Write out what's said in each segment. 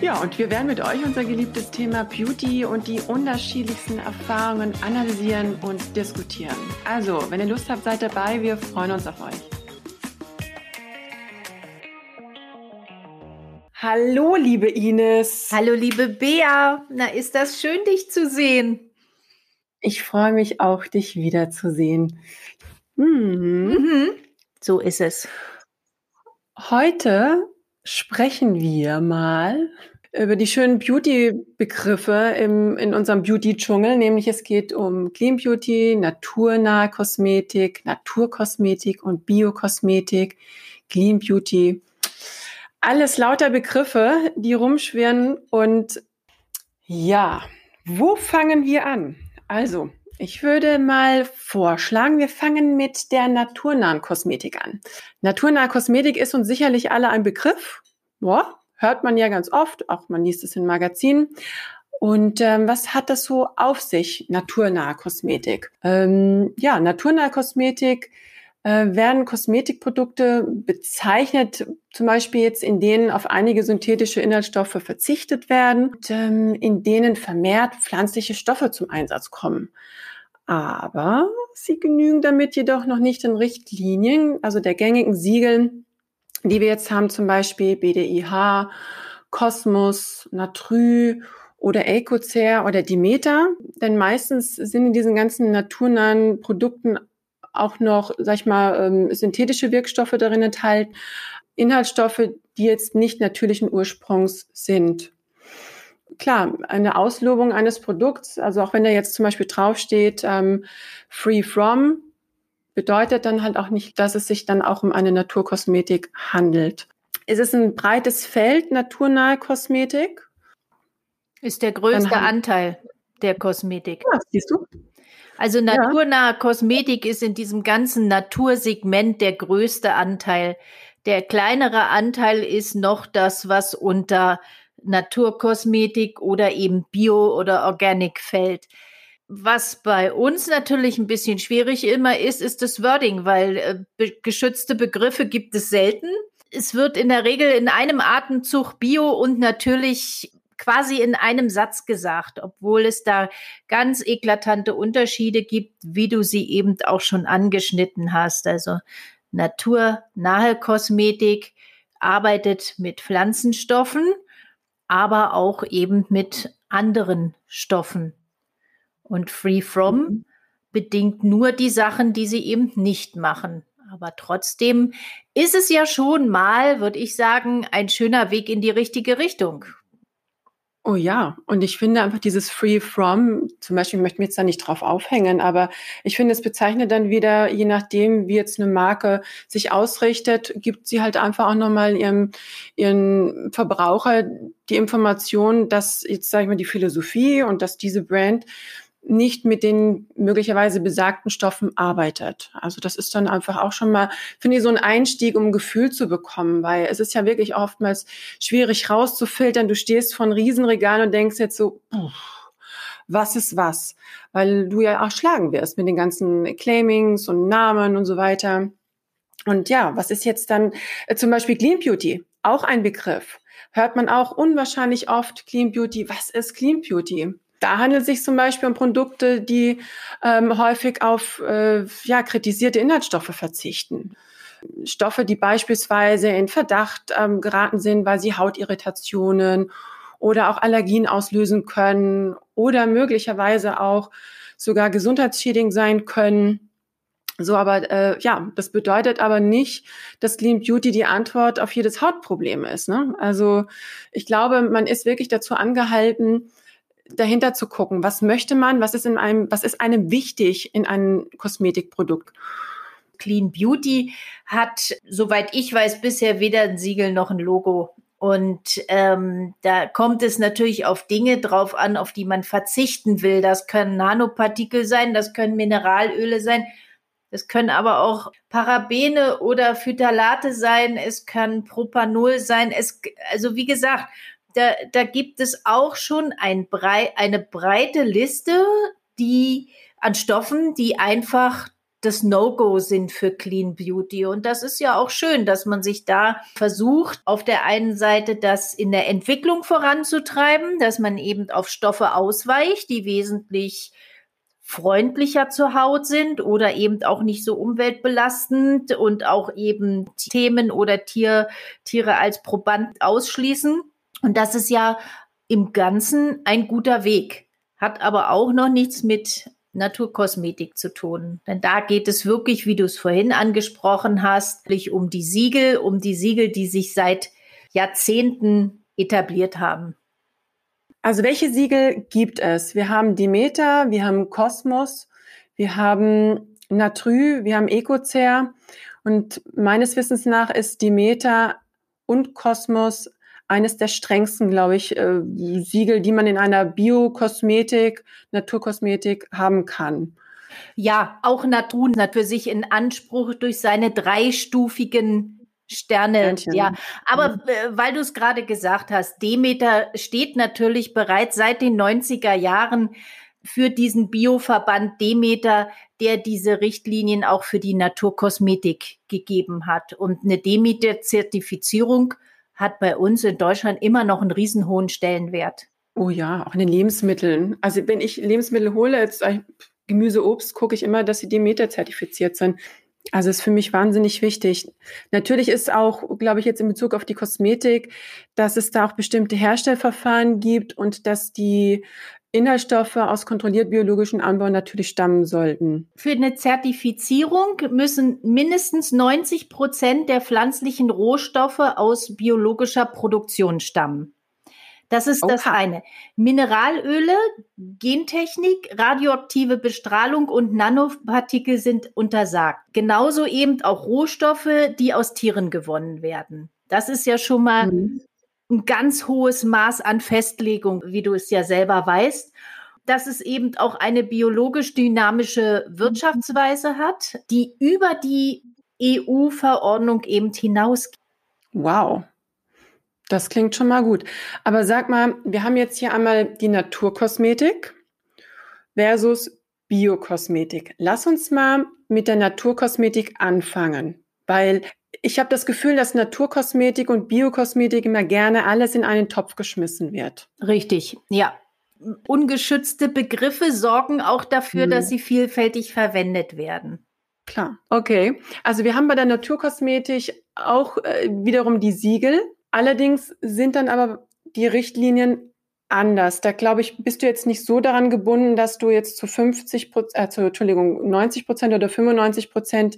Ja, und wir werden mit euch unser geliebtes Thema Beauty und die unterschiedlichsten Erfahrungen analysieren und diskutieren. Also, wenn ihr Lust habt, seid dabei. Wir freuen uns auf euch. Hallo, liebe Ines. Hallo, liebe Bea. Na, ist das schön, dich zu sehen. Ich freue mich auch, dich wiederzusehen. Mhm. Mhm. So ist es. Heute sprechen wir mal über die schönen Beauty-Begriffe in unserem Beauty-Dschungel, nämlich es geht um Clean Beauty, naturnahe Kosmetik, Naturkosmetik und Biokosmetik, Clean Beauty. Alles lauter Begriffe, die rumschwirren und ja, wo fangen wir an? Also, ich würde mal vorschlagen, wir fangen mit der naturnahen Kosmetik an. Naturnahe Kosmetik ist uns sicherlich alle ein Begriff. Boah, hört man ja ganz oft, auch man liest es in Magazinen. Und ähm, was hat das so auf sich, naturnahe Kosmetik? Ähm, ja, naturnahe Kosmetik äh, werden Kosmetikprodukte bezeichnet, zum Beispiel jetzt in denen auf einige synthetische Inhaltsstoffe verzichtet werden, und, ähm, in denen vermehrt pflanzliche Stoffe zum Einsatz kommen. Aber sie genügen damit jedoch noch nicht den Richtlinien, also der gängigen Siegeln, die wir jetzt haben, zum Beispiel BDIH, Kosmos, Natrü oder Ecocer oder Demeter. Denn meistens sind in diesen ganzen naturnahen Produkten auch noch, sag ich mal, ähm, synthetische Wirkstoffe darin enthalten, Inhaltsstoffe, die jetzt nicht natürlichen Ursprungs sind. Klar, eine Auslobung eines Produkts, also auch wenn da jetzt zum Beispiel draufsteht, ähm, free from, bedeutet dann halt auch nicht, dass es sich dann auch um eine Naturkosmetik handelt. Es ist ein breites Feld naturnahe Kosmetik. Ist der größte Anteil der Kosmetik. Ja, siehst du? Also naturnahe ja. Kosmetik ist in diesem ganzen Natursegment der größte Anteil. Der kleinere Anteil ist noch das, was unter Naturkosmetik oder eben Bio oder Organic fällt. Was bei uns natürlich ein bisschen schwierig immer ist, ist das Wording, weil äh, be geschützte Begriffe gibt es selten. Es wird in der Regel in einem Atemzug Bio und natürlich quasi in einem Satz gesagt, obwohl es da ganz eklatante Unterschiede gibt, wie du sie eben auch schon angeschnitten hast. Also naturnahe Kosmetik arbeitet mit Pflanzenstoffen, aber auch eben mit anderen Stoffen. Und Free From mhm. bedingt nur die Sachen, die sie eben nicht machen. Aber trotzdem ist es ja schon mal, würde ich sagen, ein schöner Weg in die richtige Richtung. Oh ja, und ich finde einfach dieses Free From, zum Beispiel, ich möchte mich jetzt da nicht drauf aufhängen, aber ich finde, es bezeichnet dann wieder, je nachdem, wie jetzt eine Marke sich ausrichtet, gibt sie halt einfach auch nochmal ihrem, ihren Verbraucher die Information, dass jetzt, sage ich mal, die Philosophie und dass diese Brand nicht mit den möglicherweise besagten Stoffen arbeitet. Also das ist dann einfach auch schon mal, finde ich, so ein Einstieg, um ein Gefühl zu bekommen, weil es ist ja wirklich oftmals schwierig rauszufiltern. Du stehst von Riesenregalen und denkst jetzt so, was ist was? Weil du ja auch schlagen wirst mit den ganzen Claimings und Namen und so weiter. Und ja, was ist jetzt dann äh, zum Beispiel Clean Beauty? Auch ein Begriff. Hört man auch unwahrscheinlich oft Clean Beauty. Was ist Clean Beauty? Da handelt es sich zum Beispiel um Produkte, die ähm, häufig auf äh, ja, kritisierte Inhaltsstoffe verzichten. Stoffe, die beispielsweise in Verdacht ähm, geraten sind, weil sie Hautirritationen oder auch Allergien auslösen können oder möglicherweise auch sogar gesundheitsschädigend sein können. So, aber äh, ja, das bedeutet aber nicht, dass Clean Beauty die Antwort auf jedes Hautproblem ist. Ne? Also ich glaube, man ist wirklich dazu angehalten, dahinter zu gucken, was möchte man, was ist in einem, was ist einem wichtig in einem Kosmetikprodukt. Clean Beauty hat, soweit ich weiß, bisher weder ein Siegel noch ein Logo. Und ähm, da kommt es natürlich auf Dinge drauf an, auf die man verzichten will. Das können Nanopartikel sein, das können Mineralöle sein, es können aber auch Parabene oder Phthalate sein, es kann Propanol sein. Es, also wie gesagt, da, da gibt es auch schon ein brei eine breite Liste, die an Stoffen, die einfach das No-Go sind für Clean Beauty. Und das ist ja auch schön, dass man sich da versucht, auf der einen Seite das in der Entwicklung voranzutreiben, dass man eben auf Stoffe ausweicht, die wesentlich freundlicher zur Haut sind oder eben auch nicht so umweltbelastend und auch eben Themen oder Tier, Tiere als Proband ausschließen. Und das ist ja im Ganzen ein guter Weg, hat aber auch noch nichts mit Naturkosmetik zu tun. Denn da geht es wirklich, wie du es vorhin angesprochen hast, um die Siegel, um die Siegel, die sich seit Jahrzehnten etabliert haben. Also welche Siegel gibt es? Wir haben Demeter, wir haben Kosmos, wir haben Natrü, wir haben Ecocer und meines Wissens nach ist Demeter und Kosmos eines der strengsten, glaube ich, äh, Siegel, die man in einer Biokosmetik, Naturkosmetik haben kann. Ja, auch Natur hat für sich in Anspruch durch seine dreistufigen Sterne, Sternchen. ja. Aber äh, weil du es gerade gesagt hast, Demeter steht natürlich bereits seit den 90er Jahren für diesen Bioverband Demeter, der diese Richtlinien auch für die Naturkosmetik gegeben hat. Und eine Demeter-Zertifizierung hat bei uns in Deutschland immer noch einen riesenhohen Stellenwert. Oh ja, auch in den Lebensmitteln. Also wenn ich Lebensmittel hole, jetzt Gemüse, Obst, gucke ich immer, dass sie Demeter zertifiziert sind. Also ist für mich wahnsinnig wichtig. Natürlich ist auch, glaube ich, jetzt in Bezug auf die Kosmetik, dass es da auch bestimmte Herstellverfahren gibt und dass die Inhaltsstoffe aus kontrolliert biologischen Anbau natürlich stammen sollten. Für eine Zertifizierung müssen mindestens 90 Prozent der pflanzlichen Rohstoffe aus biologischer Produktion stammen. Das ist Oha. das eine. Mineralöle, Gentechnik, radioaktive Bestrahlung und Nanopartikel sind untersagt. Genauso eben auch Rohstoffe, die aus Tieren gewonnen werden. Das ist ja schon mal mhm. Ein ganz hohes Maß an Festlegung, wie du es ja selber weißt. Dass es eben auch eine biologisch dynamische Wirtschaftsweise hat, die über die EU-Verordnung eben hinausgeht. Wow. Das klingt schon mal gut. Aber sag mal, wir haben jetzt hier einmal die Naturkosmetik versus Biokosmetik. Lass uns mal mit der Naturkosmetik anfangen, weil ich habe das Gefühl, dass Naturkosmetik und Biokosmetik immer gerne alles in einen Topf geschmissen wird. Richtig, ja. Ungeschützte Begriffe sorgen auch dafür, hm. dass sie vielfältig verwendet werden. Klar, okay. Also wir haben bei der Naturkosmetik auch äh, wiederum die Siegel, Allerdings sind dann aber die Richtlinien anders. Da glaube ich, bist du jetzt nicht so daran gebunden, dass du jetzt zu 50 Prozent, äh, zu, Entschuldigung, 90 Prozent oder 95 Prozent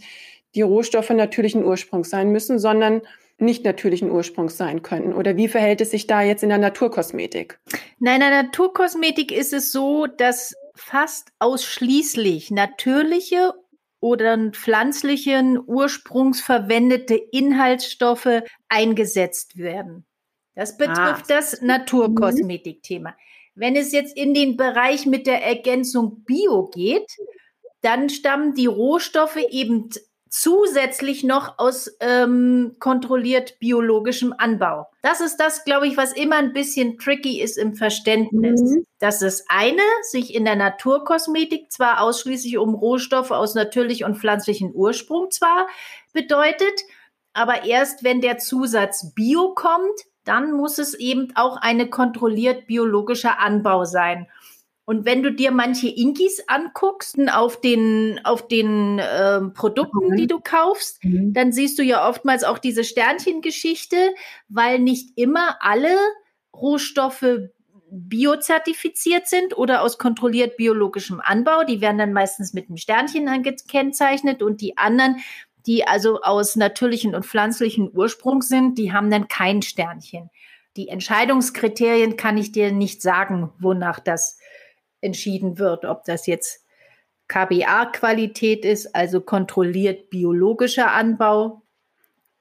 die Rohstoffe natürlichen Ursprungs sein müssen, sondern nicht natürlichen Ursprungs sein können? Oder wie verhält es sich da jetzt in der Naturkosmetik? Nein, in der Naturkosmetik ist es so, dass fast ausschließlich natürliche oder pflanzlichen Ursprungs verwendete Inhaltsstoffe eingesetzt werden. Das betrifft ah. das Naturkosmetikthema. Wenn es jetzt in den Bereich mit der Ergänzung Bio geht, dann stammen die Rohstoffe eben zusätzlich noch aus ähm, kontrolliert biologischem Anbau. Das ist das, glaube ich, was immer ein bisschen tricky ist im Verständnis. Mhm. Dass das eine sich in der Naturkosmetik zwar ausschließlich um Rohstoffe aus natürlich und pflanzlichen Ursprung zwar bedeutet, aber erst wenn der Zusatz Bio kommt, dann muss es eben auch eine kontrolliert biologischer Anbau sein. Und wenn du dir manche Inkis anguckst auf den, auf den äh, Produkten, mhm. die du kaufst, mhm. dann siehst du ja oftmals auch diese Sternchengeschichte, weil nicht immer alle Rohstoffe biozertifiziert sind oder aus kontrolliert biologischem Anbau. Die werden dann meistens mit einem Sternchen gekennzeichnet und die anderen, die also aus natürlichen und pflanzlichen Ursprung sind, die haben dann kein Sternchen. Die Entscheidungskriterien kann ich dir nicht sagen, wonach das entschieden wird, ob das jetzt KBA-Qualität ist, also kontrolliert biologischer Anbau.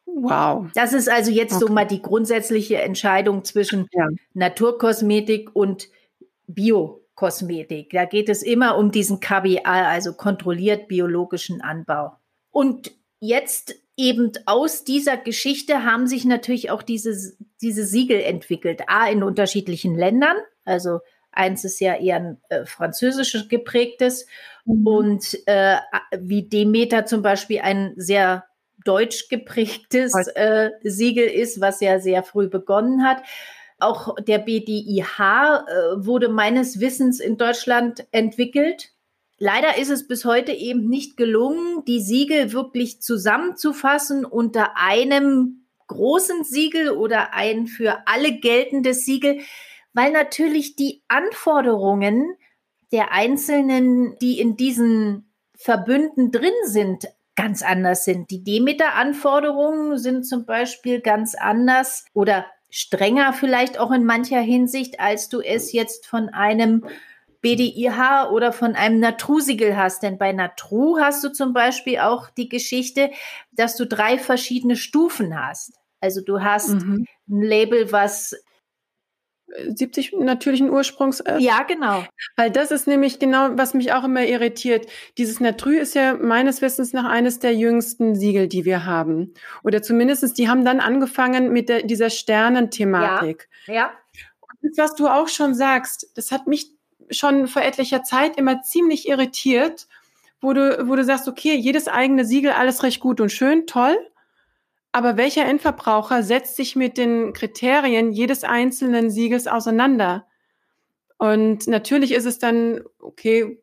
Wow. Das ist also jetzt okay. so mal die grundsätzliche Entscheidung zwischen ja. Naturkosmetik und Biokosmetik. Da geht es immer um diesen KBA, also kontrolliert biologischen Anbau. Und jetzt eben aus dieser Geschichte haben sich natürlich auch diese, diese Siegel entwickelt. A, in unterschiedlichen Ländern. Also eins ist ja eher ein äh, französisch geprägtes mhm. und äh, wie Demeter zum Beispiel ein sehr deutsch geprägtes äh, Siegel ist, was ja sehr früh begonnen hat. Auch der BDIH äh, wurde meines Wissens in Deutschland entwickelt. Leider ist es bis heute eben nicht gelungen, die Siegel wirklich zusammenzufassen unter einem großen Siegel oder ein für alle geltendes Siegel, weil natürlich die Anforderungen der Einzelnen, die in diesen Verbünden drin sind, ganz anders sind. Die Demeter-Anforderungen sind zum Beispiel ganz anders oder strenger vielleicht auch in mancher Hinsicht, als du es jetzt von einem BDIH oder von einem Natru-Siegel hast. Denn bei Natru hast du zum Beispiel auch die Geschichte, dass du drei verschiedene Stufen hast. Also du hast mhm. ein Label, was 70 natürlichen Ursprungs ist. Ja, genau. Weil das ist nämlich genau, was mich auch immer irritiert. Dieses Natrü ist ja meines Wissens nach eines der jüngsten Siegel, die wir haben. Oder zumindestens, die haben dann angefangen mit der, dieser Sternenthematik. Ja. ja. Und das, was du auch schon sagst, das hat mich schon vor etlicher Zeit immer ziemlich irritiert, wo du, wo du sagst, okay, jedes eigene Siegel, alles recht gut und schön, toll. Aber welcher Endverbraucher setzt sich mit den Kriterien jedes einzelnen Siegels auseinander? Und natürlich ist es dann, okay,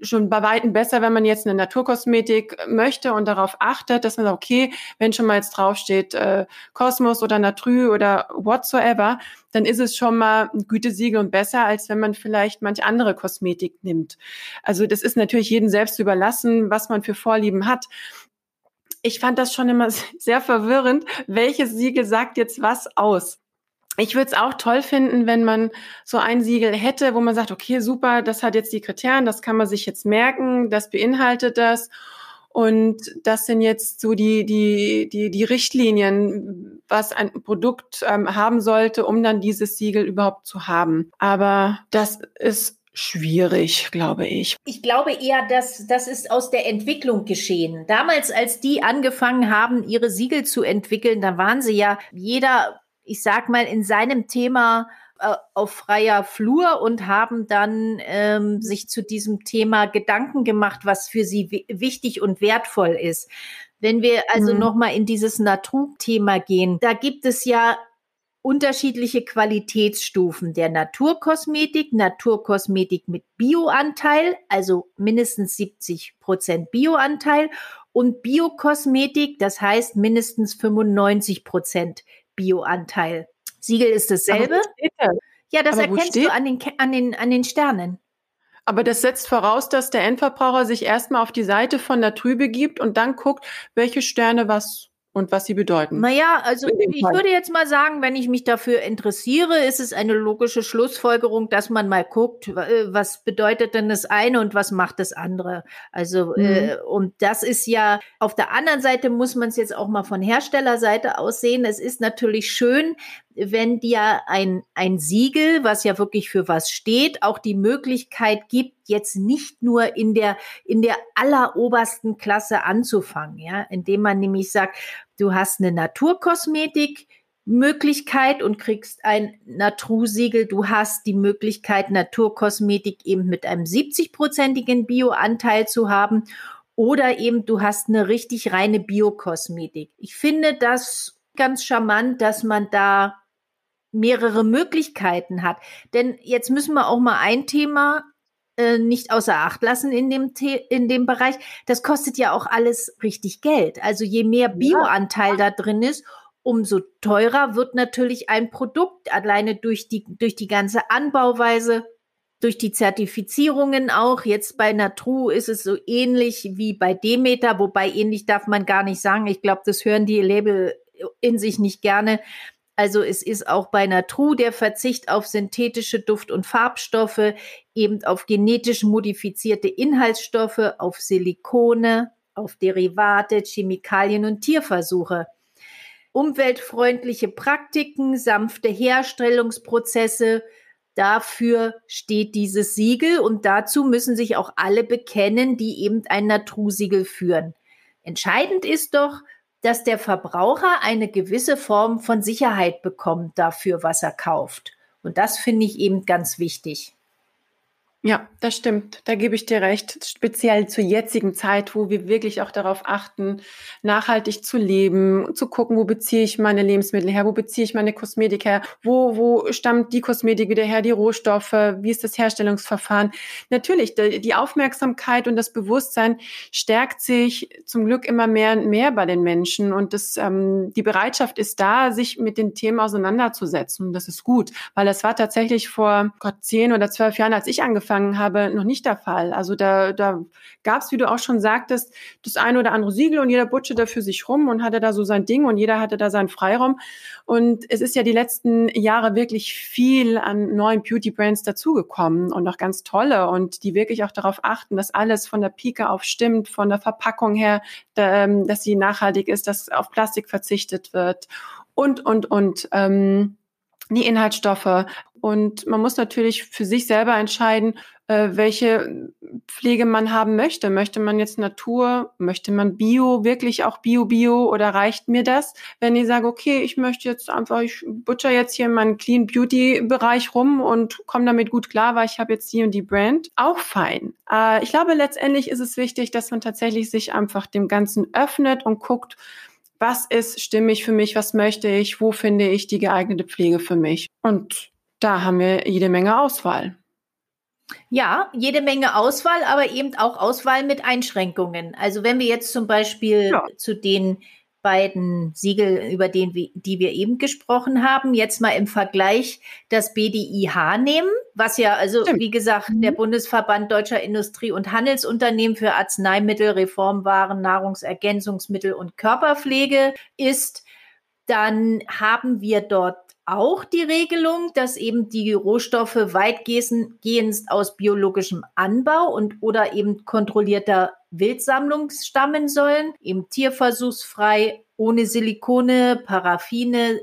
schon bei Weitem besser, wenn man jetzt eine Naturkosmetik möchte und darauf achtet, dass man sagt, okay, wenn schon mal jetzt draufsteht äh, Kosmos oder Natrü oder whatsoever, dann ist es schon mal ein Gütesiegel und besser, als wenn man vielleicht manch andere Kosmetik nimmt. Also das ist natürlich jedem selbst überlassen, was man für Vorlieben hat ich fand das schon immer sehr verwirrend. Welches Siegel sagt jetzt was aus? Ich würde es auch toll finden, wenn man so ein Siegel hätte, wo man sagt, okay, super, das hat jetzt die Kriterien, das kann man sich jetzt merken, das beinhaltet das. Und das sind jetzt so die, die, die, die Richtlinien, was ein Produkt ähm, haben sollte, um dann dieses Siegel überhaupt zu haben. Aber das ist schwierig, glaube ich. Ich glaube eher, dass das ist aus der Entwicklung geschehen. Damals, als die angefangen haben, ihre Siegel zu entwickeln, da waren sie ja jeder, ich sag mal, in seinem Thema äh, auf freier Flur und haben dann ähm, sich zu diesem Thema Gedanken gemacht, was für sie wichtig und wertvoll ist. Wenn wir also mhm. nochmal in dieses Naturthema gehen, da gibt es ja unterschiedliche Qualitätsstufen der Naturkosmetik, Naturkosmetik mit Bioanteil, also mindestens 70 Prozent Bioanteil und Biokosmetik, das heißt mindestens 95 Prozent Bioanteil. Siegel ist dasselbe. Das ja, das Aber erkennst du an den, an, den, an den Sternen. Aber das setzt voraus, dass der Endverbraucher sich erstmal auf die Seite von Natrü begibt und dann guckt, welche Sterne was und was sie bedeuten. Naja, also ich Fall. würde jetzt mal sagen, wenn ich mich dafür interessiere, ist es eine logische Schlussfolgerung, dass man mal guckt, äh, was bedeutet denn das eine und was macht das andere. Also mhm. äh, und das ist ja auf der anderen Seite muss man es jetzt auch mal von Herstellerseite aus sehen. Es ist natürlich schön, wenn dir ein, ein Siegel, was ja wirklich für was steht, auch die Möglichkeit gibt, jetzt nicht nur in der, in der allerobersten Klasse anzufangen, ja, indem man nämlich sagt, du hast eine Naturkosmetik, Möglichkeit und kriegst ein Natru-Siegel. Du hast die Möglichkeit, Naturkosmetik eben mit einem 70-prozentigen Bioanteil zu haben. Oder eben du hast eine richtig reine Biokosmetik. Ich finde das ganz charmant, dass man da mehrere Möglichkeiten hat. Denn jetzt müssen wir auch mal ein Thema äh, nicht außer Acht lassen in dem, The in dem Bereich. Das kostet ja auch alles richtig Geld. Also je mehr Bioanteil ja. da drin ist, umso teurer wird natürlich ein Produkt alleine durch die, durch die ganze Anbauweise, durch die Zertifizierungen auch. Jetzt bei Natru ist es so ähnlich wie bei Demeter, wobei ähnlich darf man gar nicht sagen. Ich glaube, das hören die Label in sich nicht gerne. Also es ist auch bei Natru der Verzicht auf synthetische Duft- und Farbstoffe, eben auf genetisch modifizierte Inhaltsstoffe, auf Silikone, auf Derivate, Chemikalien und Tierversuche. umweltfreundliche Praktiken, sanfte Herstellungsprozesse. Dafür steht dieses Siegel und dazu müssen sich auch alle bekennen, die eben ein Natursiegel führen. Entscheidend ist doch, dass der Verbraucher eine gewisse Form von Sicherheit bekommt dafür, was er kauft. Und das finde ich eben ganz wichtig. Ja, das stimmt. Da gebe ich dir recht. Speziell zur jetzigen Zeit, wo wir wirklich auch darauf achten, nachhaltig zu leben, zu gucken, wo beziehe ich meine Lebensmittel her, wo beziehe ich meine Kosmetik her, wo, wo stammt die Kosmetik wieder her, die Rohstoffe, wie ist das Herstellungsverfahren. Natürlich, die Aufmerksamkeit und das Bewusstsein stärkt sich zum Glück immer mehr und mehr bei den Menschen und das, ähm, die Bereitschaft ist da, sich mit den Themen auseinanderzusetzen. Und das ist gut, weil das war tatsächlich vor Gott, zehn oder zwölf Jahren, als ich angefangen angefangen habe, noch nicht der Fall. Also da, da gab es, wie du auch schon sagtest, das eine oder andere Siegel und jeder butschte da für sich rum und hatte da so sein Ding und jeder hatte da seinen Freiraum. Und es ist ja die letzten Jahre wirklich viel an neuen Beauty-Brands dazugekommen und auch ganz tolle und die wirklich auch darauf achten, dass alles von der Pike auf stimmt, von der Verpackung her, ähm, dass sie nachhaltig ist, dass auf Plastik verzichtet wird und, und, und. Ähm, die Inhaltsstoffe. Und man muss natürlich für sich selber entscheiden, äh, welche Pflege man haben möchte. Möchte man jetzt Natur? Möchte man Bio? Wirklich auch Bio, Bio? Oder reicht mir das? Wenn ich sage, okay, ich möchte jetzt einfach, ich butcher jetzt hier in meinen Clean Beauty Bereich rum und komme damit gut klar, weil ich habe jetzt die und die Brand. Auch fein. Äh, ich glaube, letztendlich ist es wichtig, dass man tatsächlich sich einfach dem Ganzen öffnet und guckt, was ist stimmig für mich, was möchte ich, wo finde ich die geeignete Pflege für mich. Und da haben wir jede Menge Auswahl. Ja, jede Menge Auswahl, aber eben auch Auswahl mit Einschränkungen. Also wenn wir jetzt zum Beispiel ja. zu den beiden Siegel, über den die wir eben gesprochen haben, jetzt mal im Vergleich das BDIH nehmen, was ja also, Stimmt. wie gesagt, der mhm. Bundesverband Deutscher Industrie- und Handelsunternehmen für Arzneimittel, Reformwaren, Nahrungsergänzungsmittel und Körperpflege ist, dann haben wir dort auch die Regelung, dass eben die Rohstoffe weitgehend aus biologischem Anbau und oder eben kontrollierter Wildsammlung stammen sollen, eben tierversuchsfrei, ohne Silikone, Paraffine,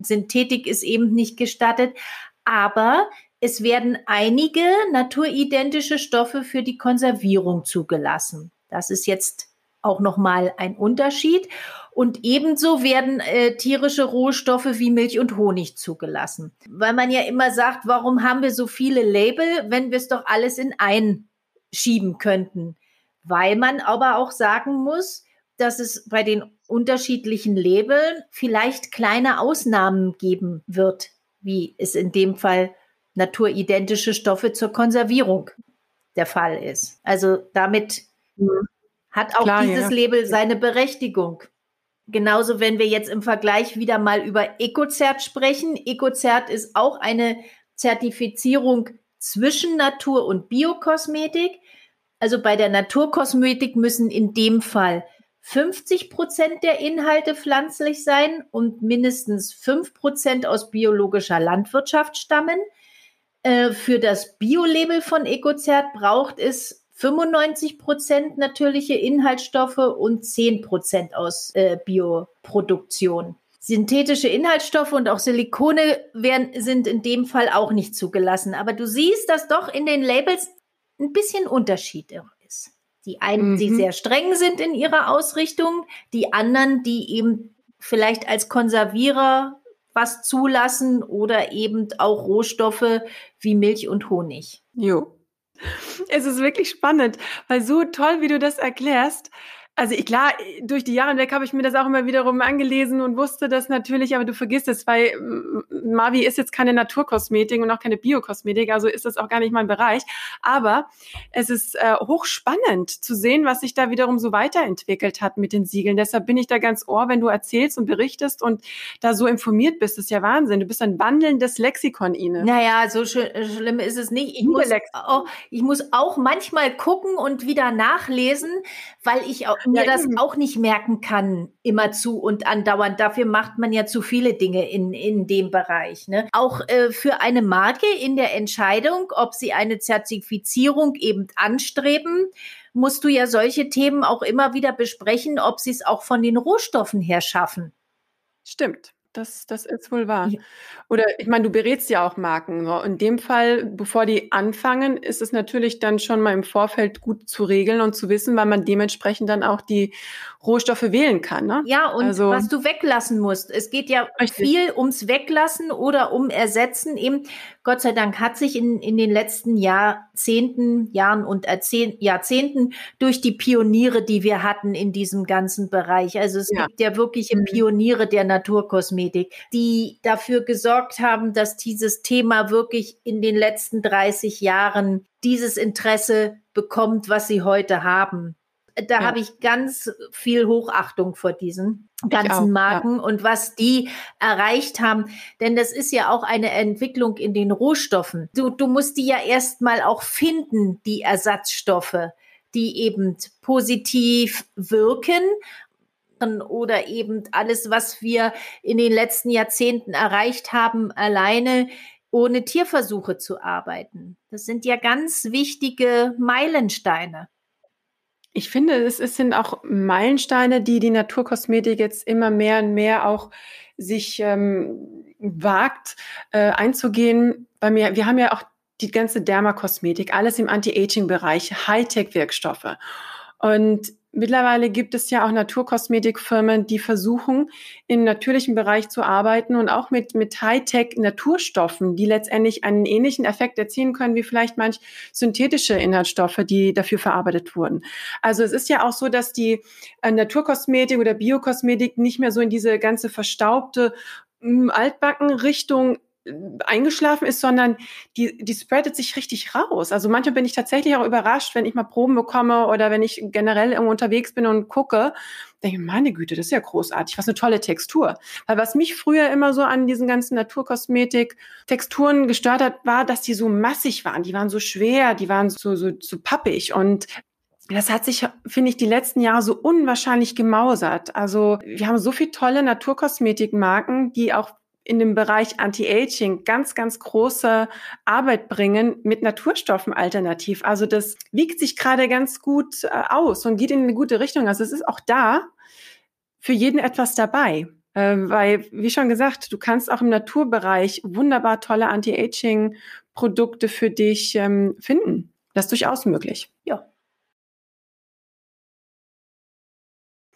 Synthetik ist eben nicht gestattet, aber es werden einige naturidentische Stoffe für die Konservierung zugelassen. Das ist jetzt auch nochmal ein Unterschied. Und ebenso werden äh, tierische Rohstoffe wie Milch und Honig zugelassen. Weil man ja immer sagt, warum haben wir so viele Label, wenn wir es doch alles in ein schieben könnten? Weil man aber auch sagen muss, dass es bei den unterschiedlichen Labeln vielleicht kleine Ausnahmen geben wird, wie es in dem Fall naturidentische Stoffe zur Konservierung der Fall ist. Also damit hat auch Klar, dieses ja. Label seine Berechtigung. Genauso, wenn wir jetzt im Vergleich wieder mal über Ecozert sprechen. Ecozert ist auch eine Zertifizierung zwischen Natur- und Biokosmetik. Also bei der Naturkosmetik müssen in dem Fall 50 Prozent der Inhalte pflanzlich sein und mindestens 5 Prozent aus biologischer Landwirtschaft stammen. Äh, für das Bio-Label von Ecozert braucht es 95 Prozent natürliche Inhaltsstoffe und 10 Prozent aus äh, Bioproduktion. Synthetische Inhaltsstoffe und auch Silikone werden, sind in dem Fall auch nicht zugelassen. Aber du siehst, dass doch in den Labels ein bisschen Unterschied ist. Die einen, mhm. die sehr streng sind in ihrer Ausrichtung, die anderen, die eben vielleicht als Konservierer was zulassen oder eben auch Rohstoffe wie Milch und Honig. Jo. Es ist wirklich spannend, weil so toll, wie du das erklärst, also ich, klar, durch die Jahre hinweg habe ich mir das auch immer wiederum angelesen und wusste das natürlich, aber du vergisst es, weil Mavi ist jetzt keine Naturkosmetik und auch keine Biokosmetik, also ist das auch gar nicht mein Bereich. Aber es ist äh, hochspannend zu sehen, was sich da wiederum so weiterentwickelt hat mit den Siegeln. Deshalb bin ich da ganz ohr, wenn du erzählst und berichtest und da so informiert bist. Das ist ja Wahnsinn. Du bist ein wandelndes Lexikon, Ine. Naja, so sch schlimm ist es nicht. Ich muss, auch, ich muss auch manchmal gucken und wieder nachlesen, weil ich auch mir ja, das auch nicht merken kann, immer zu und andauernd. Dafür macht man ja zu viele Dinge in, in dem Bereich. Ne? Auch äh, für eine Marke in der Entscheidung, ob sie eine Zertifizierung eben anstreben, musst du ja solche Themen auch immer wieder besprechen, ob sie es auch von den Rohstoffen her schaffen. Stimmt. Das, das ist wohl wahr. Oder ich meine, du berätst ja auch Marken. So. In dem Fall, bevor die anfangen, ist es natürlich dann schon mal im Vorfeld gut zu regeln und zu wissen, weil man dementsprechend dann auch die Rohstoffe wählen kann. Ne? Ja, und also, was du weglassen musst. Es geht ja richtig. viel ums Weglassen oder um Ersetzen. Eben, Gott sei Dank hat sich in, in den letzten Jahrzehnten, Jahren und Jahrzehnten durch die Pioniere, die wir hatten in diesem ganzen Bereich. Also es ja. gibt ja wirkliche mhm. Pioniere der Naturkosmetik, die dafür gesorgt haben, dass dieses Thema wirklich in den letzten 30 Jahren dieses Interesse bekommt, was sie heute haben da ja. habe ich ganz viel Hochachtung vor diesen ganzen Marken ja. und was die erreicht haben. Denn das ist ja auch eine Entwicklung in den Rohstoffen. Du, du musst die ja erstmal auch finden, die Ersatzstoffe, die eben positiv wirken oder eben alles, was wir in den letzten Jahrzehnten erreicht haben, alleine ohne Tierversuche zu arbeiten. Das sind ja ganz wichtige Meilensteine. Ich finde, es, es sind auch Meilensteine, die die Naturkosmetik jetzt immer mehr und mehr auch sich ähm, wagt äh, einzugehen. Bei mir, wir haben ja auch die ganze Dermakosmetik, alles im Anti-Aging-Bereich, Hightech-Wirkstoffe. Und Mittlerweile gibt es ja auch Naturkosmetikfirmen, die versuchen, im natürlichen Bereich zu arbeiten und auch mit, mit Hightech-Naturstoffen, die letztendlich einen ähnlichen Effekt erzielen können wie vielleicht manch synthetische Inhaltsstoffe, die dafür verarbeitet wurden. Also es ist ja auch so, dass die äh, Naturkosmetik oder Biokosmetik nicht mehr so in diese ganze verstaubte hm, Altbacken-Richtung eingeschlafen ist, sondern die, die spreadet sich richtig raus. Also manchmal bin ich tatsächlich auch überrascht, wenn ich mal Proben bekomme oder wenn ich generell irgendwo unterwegs bin und gucke, denke ich, meine Güte, das ist ja großartig, was eine tolle Textur. Weil was mich früher immer so an diesen ganzen Naturkosmetik-Texturen gestört hat, war, dass die so massig waren, die waren so schwer, die waren so, so, so pappig und das hat sich, finde ich, die letzten Jahre so unwahrscheinlich gemausert. Also wir haben so viele tolle Naturkosmetikmarken, die auch in dem Bereich Anti-Aging ganz, ganz große Arbeit bringen mit Naturstoffen alternativ. Also das wiegt sich gerade ganz gut äh, aus und geht in eine gute Richtung. Also es ist auch da für jeden etwas dabei. Äh, weil, wie schon gesagt, du kannst auch im Naturbereich wunderbar tolle Anti-Aging-Produkte für dich ähm, finden. Das ist durchaus möglich. Ja.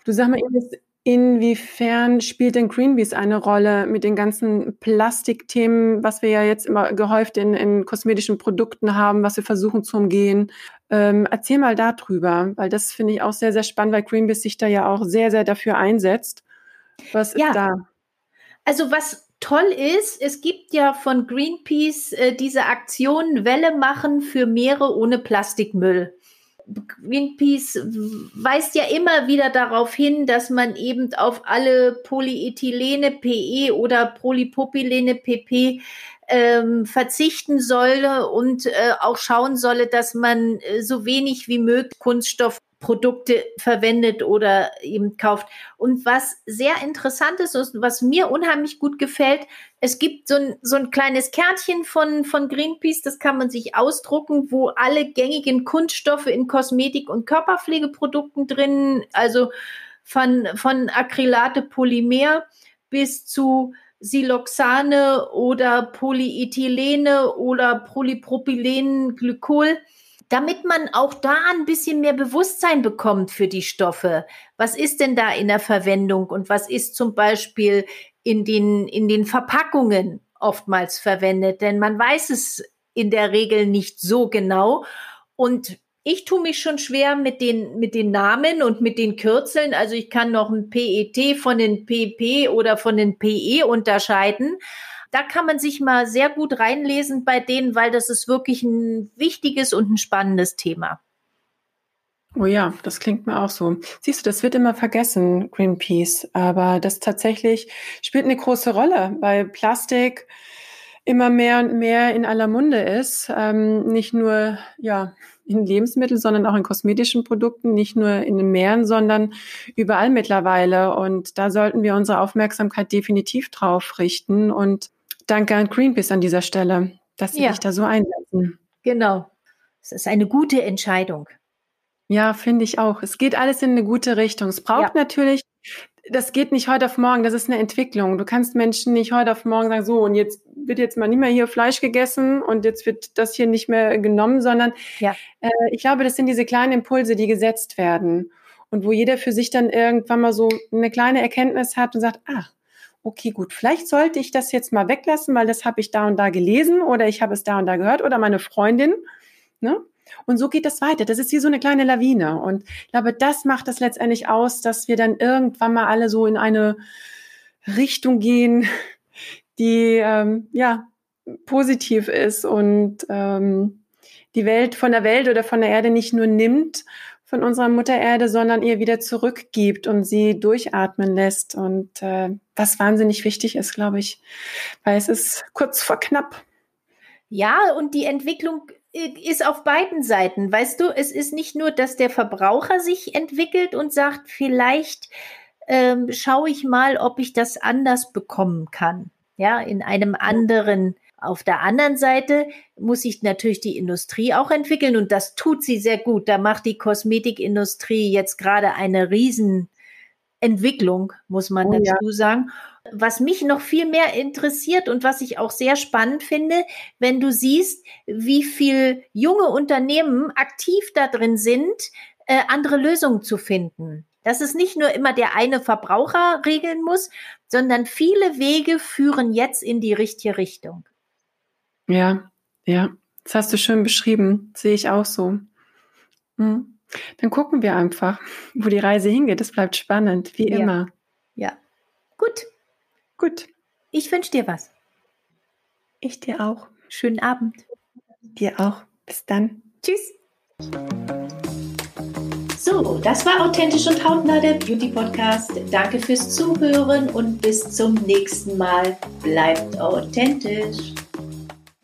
Du sag mal, Inwiefern spielt denn Greenpeace eine Rolle mit den ganzen Plastikthemen, was wir ja jetzt immer gehäuft in, in kosmetischen Produkten haben, was wir versuchen zu umgehen? Ähm, erzähl mal darüber, weil das finde ich auch sehr, sehr spannend, weil Greenpeace sich da ja auch sehr, sehr dafür einsetzt. Was ist ja. da? Also was toll ist, es gibt ja von Greenpeace äh, diese Aktion Welle machen für Meere ohne Plastikmüll. Greenpeace weist ja immer wieder darauf hin, dass man eben auf alle Polyethylene PE oder Polypropylene PP ähm, verzichten solle und äh, auch schauen solle, dass man äh, so wenig wie möglich Kunststoff Produkte verwendet oder eben kauft. Und was sehr interessant ist und was mir unheimlich gut gefällt, es gibt so ein, so ein kleines Kärtchen von, von Greenpeace, das kann man sich ausdrucken, wo alle gängigen Kunststoffe in Kosmetik- und Körperpflegeprodukten drin, also von, von Acrylate Polymer bis zu Siloxane oder Polyethylene oder Polypropylenglykol damit man auch da ein bisschen mehr Bewusstsein bekommt für die Stoffe. Was ist denn da in der Verwendung und was ist zum Beispiel in den, in den Verpackungen oftmals verwendet? Denn man weiß es in der Regel nicht so genau. Und ich tue mich schon schwer mit den, mit den Namen und mit den Kürzeln. Also ich kann noch ein PET von den PP oder von den PE unterscheiden. Da kann man sich mal sehr gut reinlesen bei denen, weil das ist wirklich ein wichtiges und ein spannendes Thema. Oh ja, das klingt mir auch so. Siehst du, das wird immer vergessen, Greenpeace, aber das tatsächlich spielt eine große Rolle, weil Plastik immer mehr und mehr in aller Munde ist. Ähm, nicht nur ja in Lebensmitteln, sondern auch in kosmetischen Produkten, nicht nur in den Meeren, sondern überall mittlerweile. Und da sollten wir unsere Aufmerksamkeit definitiv drauf richten und Danke an Greenpeace an dieser Stelle, dass Sie ja. sich da so einsetzen. Genau. Es ist eine gute Entscheidung. Ja, finde ich auch. Es geht alles in eine gute Richtung. Es braucht ja. natürlich das geht nicht heute auf morgen, das ist eine Entwicklung. Du kannst Menschen nicht heute auf morgen sagen, so und jetzt wird jetzt mal nicht mehr hier Fleisch gegessen und jetzt wird das hier nicht mehr genommen, sondern ja. äh, ich glaube, das sind diese kleinen Impulse, die gesetzt werden und wo jeder für sich dann irgendwann mal so eine kleine Erkenntnis hat und sagt, ach, okay, gut, vielleicht sollte ich das jetzt mal weglassen, weil das habe ich da und da gelesen oder ich habe es da und da gehört oder meine Freundin. Ne? Und so geht das weiter. Das ist wie so eine kleine Lawine. Und ich glaube, das macht das letztendlich aus, dass wir dann irgendwann mal alle so in eine Richtung gehen, die ähm, ja positiv ist und ähm, die Welt von der Welt oder von der Erde nicht nur nimmt von unserer Mutter Erde, sondern ihr wieder zurückgibt und sie durchatmen lässt. Und äh, was wahnsinnig wichtig ist, glaube ich, weil es ist kurz vor knapp. Ja, und die Entwicklung ist auf beiden Seiten. Weißt du, es ist nicht nur, dass der Verbraucher sich entwickelt und sagt, vielleicht ähm, schaue ich mal, ob ich das anders bekommen kann. Ja, in einem anderen. Auf der anderen Seite muss sich natürlich die Industrie auch entwickeln und das tut sie sehr gut. Da macht die Kosmetikindustrie jetzt gerade eine Riesenentwicklung, muss man oh, dazu ja. sagen. Was mich noch viel mehr interessiert und was ich auch sehr spannend finde, wenn du siehst, wie viel junge Unternehmen aktiv da drin sind, äh, andere Lösungen zu finden. Dass es nicht nur immer der eine Verbraucher regeln muss, sondern viele Wege führen jetzt in die richtige Richtung. Ja, ja, das hast du schön beschrieben, sehe ich auch so. Hm. Dann gucken wir einfach, wo die Reise hingeht. Das bleibt spannend, wie ja. immer. Ja, gut. Gut. Ich wünsche dir was. Ich dir auch. Schönen Abend. Dir auch. Bis dann. Tschüss. So, das war Authentisch und Hautnah, der Beauty Podcast. Danke fürs Zuhören und bis zum nächsten Mal. Bleibt authentisch.